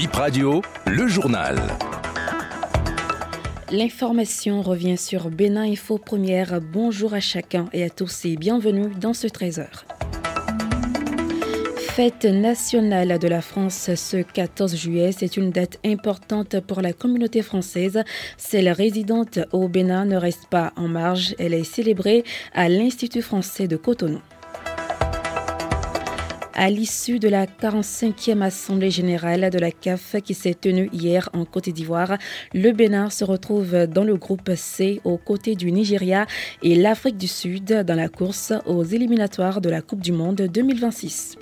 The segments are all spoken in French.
Bip Radio, le journal. L'information revient sur Bénin Info Première. Bonjour à chacun et à tous et bienvenue dans ce 13h. Fête nationale de la France ce 14 juillet, c'est une date importante pour la communauté française. Celle résidente au Bénin ne reste pas en marge, elle est célébrée à l'Institut français de Cotonou. À l'issue de la 45e Assemblée générale de la CAF qui s'est tenue hier en Côte d'Ivoire, le Bénin se retrouve dans le groupe C aux côtés du Nigeria et l'Afrique du Sud dans la course aux éliminatoires de la Coupe du Monde 2026.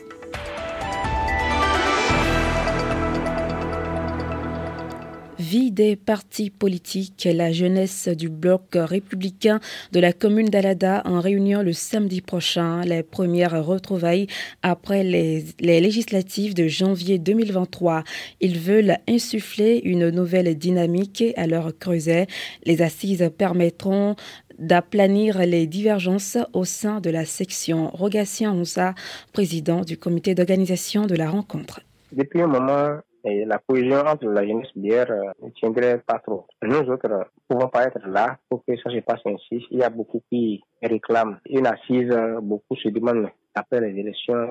Vie des partis politiques, la jeunesse du bloc républicain de la commune d'Alada en réunion le samedi prochain, les premières retrouvailles après les, législatives de janvier 2023. Ils veulent insuffler une nouvelle dynamique à leur creuset. Les assises permettront d'aplanir les divergences au sein de la section. Rogatien Moussa, président du comité d'organisation de la rencontre. Depuis un moment, et la cohésion entre la jeunesse bière euh, ne tiendrait pas trop. Nous autres ne pouvons pas être là pour que ça se passe ainsi. Il y a beaucoup qui réclament une assise, euh, beaucoup se demandent après les élections,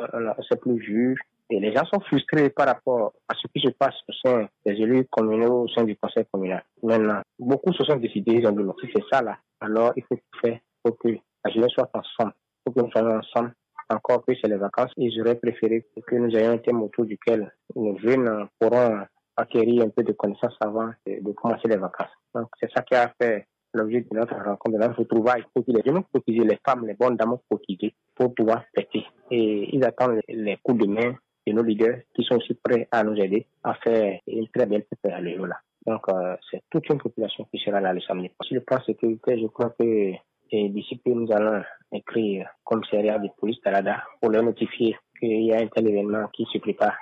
c'est plus juge. Et les gens sont frustrés par rapport à ce qui se passe au sein des élus communaux, au sein du conseil communal. Maintenant, beaucoup se sont décidés, ils ont dit, c'est ça là, alors il faut tout faire pour que la jeunesse soit ensemble, pour que nous soyons ensemble encore que c'est les vacances et j'aurais préféré que nous ayons un thème autour duquel nos jeunes pourront acquérir un peu de connaissances avant de commencer les vacances. Donc c'est ça qui a fait l'objet de notre rencontre, de notre retrouvaille. Il faut que les jeunes cotisent, les femmes, les bonnes dames cotisent pour pouvoir fêter. Et ils attendent les coups de main de nos leaders qui sont aussi prêts à nous aider à faire une très belle fête à là. Donc, euh, c'est toute une population qui sera là le samedi. Sur le plan sécurité, je crois que et d'ici peu, nous allons écrire commissariat de police d'Alada pour leur notifier qu'il y a un tel événement qui se prépare.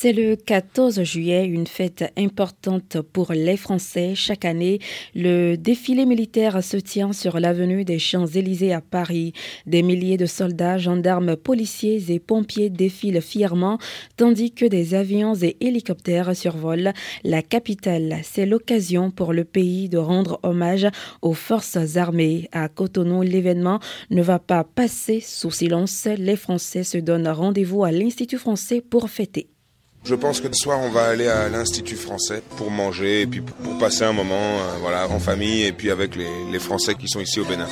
C'est le 14 juillet, une fête importante pour les Français. Chaque année, le défilé militaire se tient sur l'avenue des Champs-Élysées à Paris. Des milliers de soldats, gendarmes, policiers et pompiers défilent fièrement, tandis que des avions et hélicoptères survolent la capitale. C'est l'occasion pour le pays de rendre hommage aux forces armées. À Cotonou, l'événement ne va pas passer sous silence. Les Français se donnent rendez-vous à l'Institut français pour fêter. Je pense que ce soir on va aller à l'Institut français pour manger et puis pour passer un moment euh, voilà, en famille et puis avec les, les Français qui sont ici au Bénin.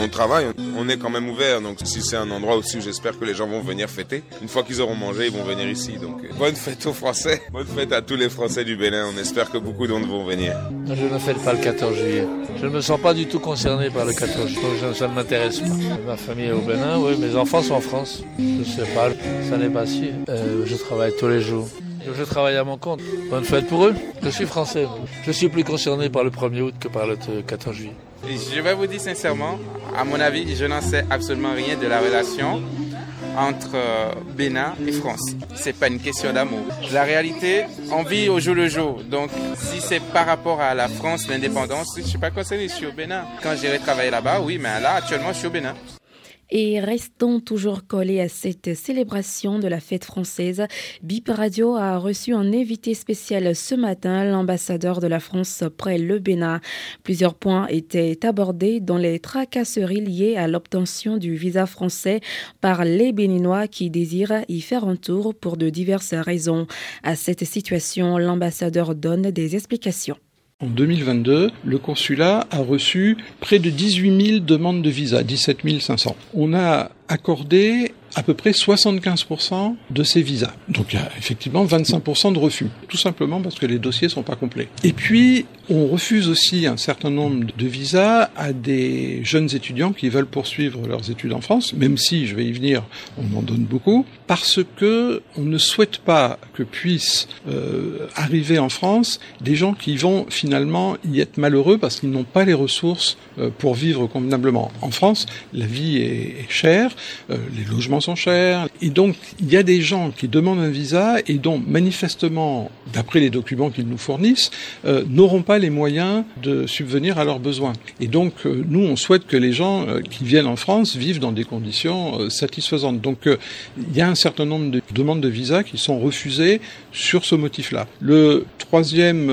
on travaille, on est quand même ouvert, donc si c'est un endroit aussi j'espère que les gens vont venir fêter, une fois qu'ils auront mangé, ils vont venir ici. Donc euh, bonne fête aux Français, bonne fête à tous les Français du Bénin, on espère que beaucoup d'entre vont venir. Je ne fête pas le 14 juillet. Je ne me sens pas du tout concerné par le 14 juillet, ça ne m'intéresse pas. Ma famille est au Bénin, oui, mes enfants sont en France. Je ne sais pas, ça n'est pas si. Euh, je travaille tous les jours. Je travaille à mon compte. Bonne fête pour eux. Je suis français. Je suis plus concerné par le 1er août que par le 14 juillet. Je vais vous dire sincèrement, à mon avis, je n'en sais absolument rien de la relation entre euh, Bénin et France. C'est pas une question d'amour. La réalité, on vit au jour le jour. Donc, si c'est par rapport à la France, l'indépendance, je suis pas concerné, je suis au Bénin. Quand j'irai travailler là-bas, oui, mais là, actuellement, je suis au Bénin. Et restons toujours collés à cette célébration de la fête française. BIP Radio a reçu un invité spécial ce matin, l'ambassadeur de la France près le Bénin. Plusieurs points étaient abordés dans les tracasseries liées à l'obtention du visa français par les Béninois qui désirent y faire un tour pour de diverses raisons. À cette situation, l'ambassadeur donne des explications. En 2022, le consulat a reçu près de 18 000 demandes de visa, 17 500. On a accordé à peu près 75% de ces visas. Donc il y a effectivement 25% de refus, tout simplement parce que les dossiers sont pas complets. Et puis on refuse aussi un certain nombre de visas à des jeunes étudiants qui veulent poursuivre leurs études en France, même si je vais y venir, on en donne beaucoup, parce que on ne souhaite pas que puissent euh, arriver en France des gens qui vont finalement y être malheureux parce qu'ils n'ont pas les ressources euh, pour vivre convenablement. En France, la vie est, chère, euh, les logements sont chers Et donc, il y a des gens qui demandent un visa et dont, manifestement, d'après les documents qu'ils nous fournissent, euh, n'auront pas les moyens de subvenir à leurs besoins. Et donc, euh, nous, on souhaite que les gens euh, qui viennent en France vivent dans des conditions satisfaisantes. Donc, il y a un certain nombre de demandes de visa qui sont refusées sur ce motif-là. Le troisième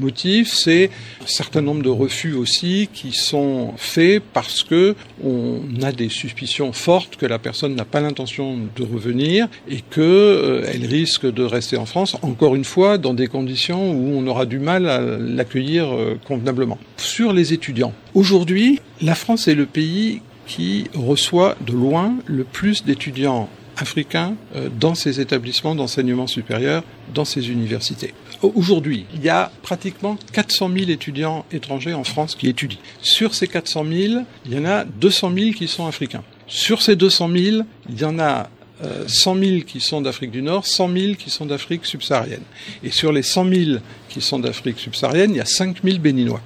motif, c'est un certain nombre de refus aussi qui sont faits parce que on a des suspicions fortes que la personne n'a pas l'intention de revenir et que euh, risque de rester en France, encore une fois, dans des conditions où on aura du mal à l'accueillir euh, convenablement. Sur les étudiants, aujourd'hui, la France est le pays qui reçoit de loin le plus d'étudiants africains euh, dans ses établissements d'enseignement supérieur, dans ses universités. Aujourd'hui, il y a pratiquement 400 000 étudiants étrangers en France qui étudient. Sur ces 400 000, il y en a 200 000 qui sont africains. Sur ces 200 000, il y en a 100 euh, 000 qui sont d'Afrique du Nord, 100 000 qui sont d'Afrique subsaharienne. Et sur les 100 000 qui sont d'Afrique subsaharienne, il y a 5 000 béninois.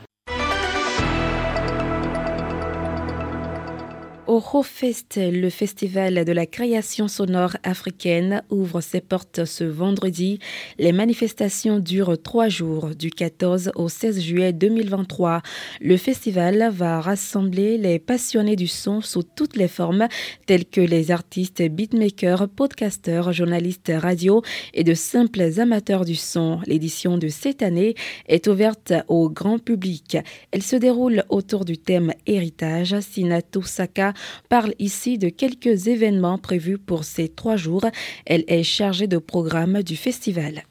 Eurofest, le festival de la création sonore africaine, ouvre ses portes ce vendredi. Les manifestations durent trois jours, du 14 au 16 juillet 2023. Le festival va rassembler les passionnés du son sous toutes les formes, tels que les artistes, beatmakers, podcasters, journalistes radio et de simples amateurs du son. L'édition de cette année est ouverte au grand public. Elle se déroule autour du thème héritage. Sinato Saka parle ici de quelques événements prévus pour ces trois jours. Elle est chargée de programme du festival.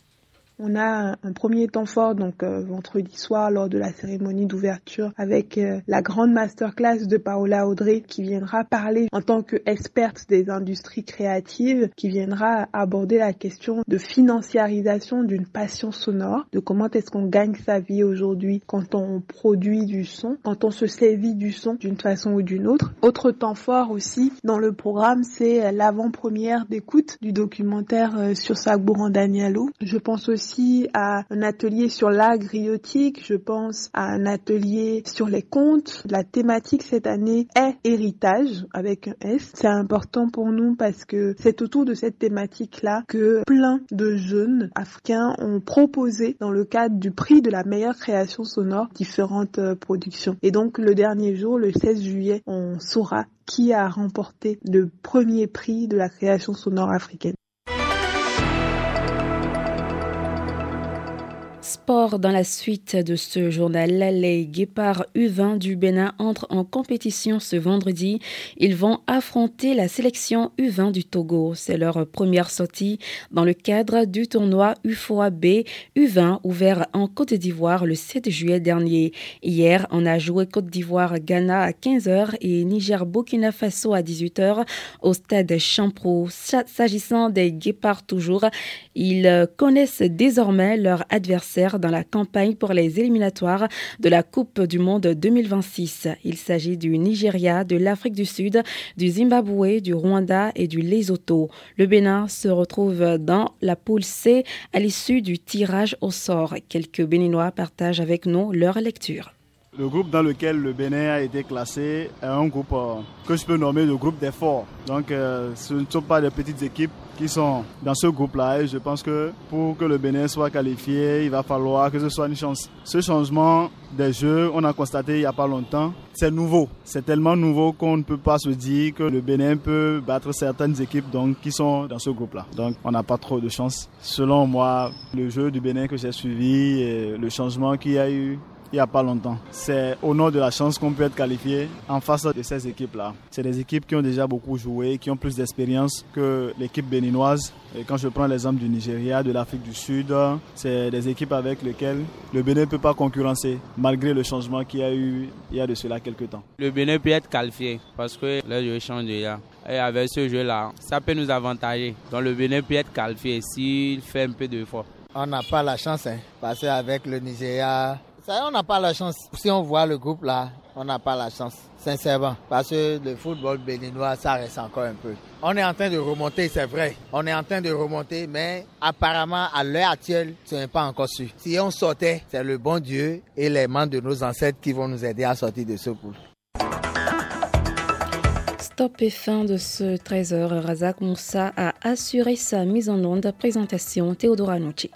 On a un premier temps fort donc euh, vendredi soir lors de la cérémonie d'ouverture avec euh, la grande masterclass de Paola Audrey qui viendra parler en tant qu'experte des industries créatives, qui viendra aborder la question de financiarisation d'une passion sonore, de comment est-ce qu'on gagne sa vie aujourd'hui quand on produit du son, quand on se saisit du son d'une façon ou d'une autre. Autre temps fort aussi dans le programme, c'est l'avant-première d'écoute du documentaire euh, sur Sagbourand Danielou. Je pense aussi à un atelier sur l'art griotique, je pense à un atelier sur les contes. La thématique cette année est héritage avec un S. C'est important pour nous parce que c'est autour de cette thématique-là que plein de jeunes africains ont proposé dans le cadre du prix de la meilleure création sonore différentes euh, productions. Et donc le dernier jour, le 16 juillet, on saura qui a remporté le premier prix de la création sonore africaine. Dans la suite de ce journal, les guépards U20 du Bénin entrent en compétition ce vendredi. Ils vont affronter la sélection U20 du Togo. C'est leur première sortie dans le cadre du tournoi UFOA B U20 ouvert en Côte d'Ivoire le 7 juillet dernier. Hier, on a joué Côte d'Ivoire-Ghana à 15h et Niger-Burkina Faso à 18h au stade Champrou. S'agissant des guépards toujours, ils connaissent désormais leur adversaire dans la campagne pour les éliminatoires de la Coupe du Monde 2026. Il s'agit du Nigeria, de l'Afrique du Sud, du Zimbabwe, du Rwanda et du Lesotho. Le Bénin se retrouve dans la poule C à l'issue du tirage au sort. Quelques Béninois partagent avec nous leur lecture. Le groupe dans lequel le Bénin a été classé est un groupe euh, que je peux nommer le groupe d'efforts. Donc euh, ce ne sont pas des petites équipes qui sont dans ce groupe-là et je pense que pour que le Bénin soit qualifié, il va falloir que ce soit une chance. Ce changement des jeux, on a constaté il n'y a pas longtemps, c'est nouveau. C'est tellement nouveau qu'on ne peut pas se dire que le Bénin peut battre certaines équipes donc, qui sont dans ce groupe-là. Donc on n'a pas trop de chance. Selon moi, le jeu du Bénin que j'ai suivi et le changement qu'il y a eu il n'y a pas longtemps. C'est au nom de la chance qu'on peut être qualifié en face de ces équipes-là. C'est des équipes qui ont déjà beaucoup joué, qui ont plus d'expérience que l'équipe béninoise. Et quand je prends l'exemple du Nigeria, de l'Afrique du Sud, c'est des équipes avec lesquelles le Bénin ne peut pas concurrencer, malgré le changement qu'il y a eu il y a de cela quelques temps. Le Bénin peut être qualifié parce que le jeu change déjà. Et avec ce jeu-là, ça peut nous avantager. Donc le Bénin peut être qualifié s'il fait un peu d'effort. On n'a pas la chance, hein, parce qu'avec le Nigeria, ça, on n'a pas la chance. Si on voit le groupe là, on n'a pas la chance, sincèrement. Parce que le football béninois, ça reste encore un peu. On est en train de remonter, c'est vrai. On est en train de remonter, mais apparemment, à l'heure actuelle, ce n'est pas encore sûr. Si on sortait, c'est le bon Dieu et les mains de nos ancêtres qui vont nous aider à sortir de ce groupe. stop et fin de ce 13h. Razak Moussa a assuré sa mise en onde. Présentation Théodora Nucci.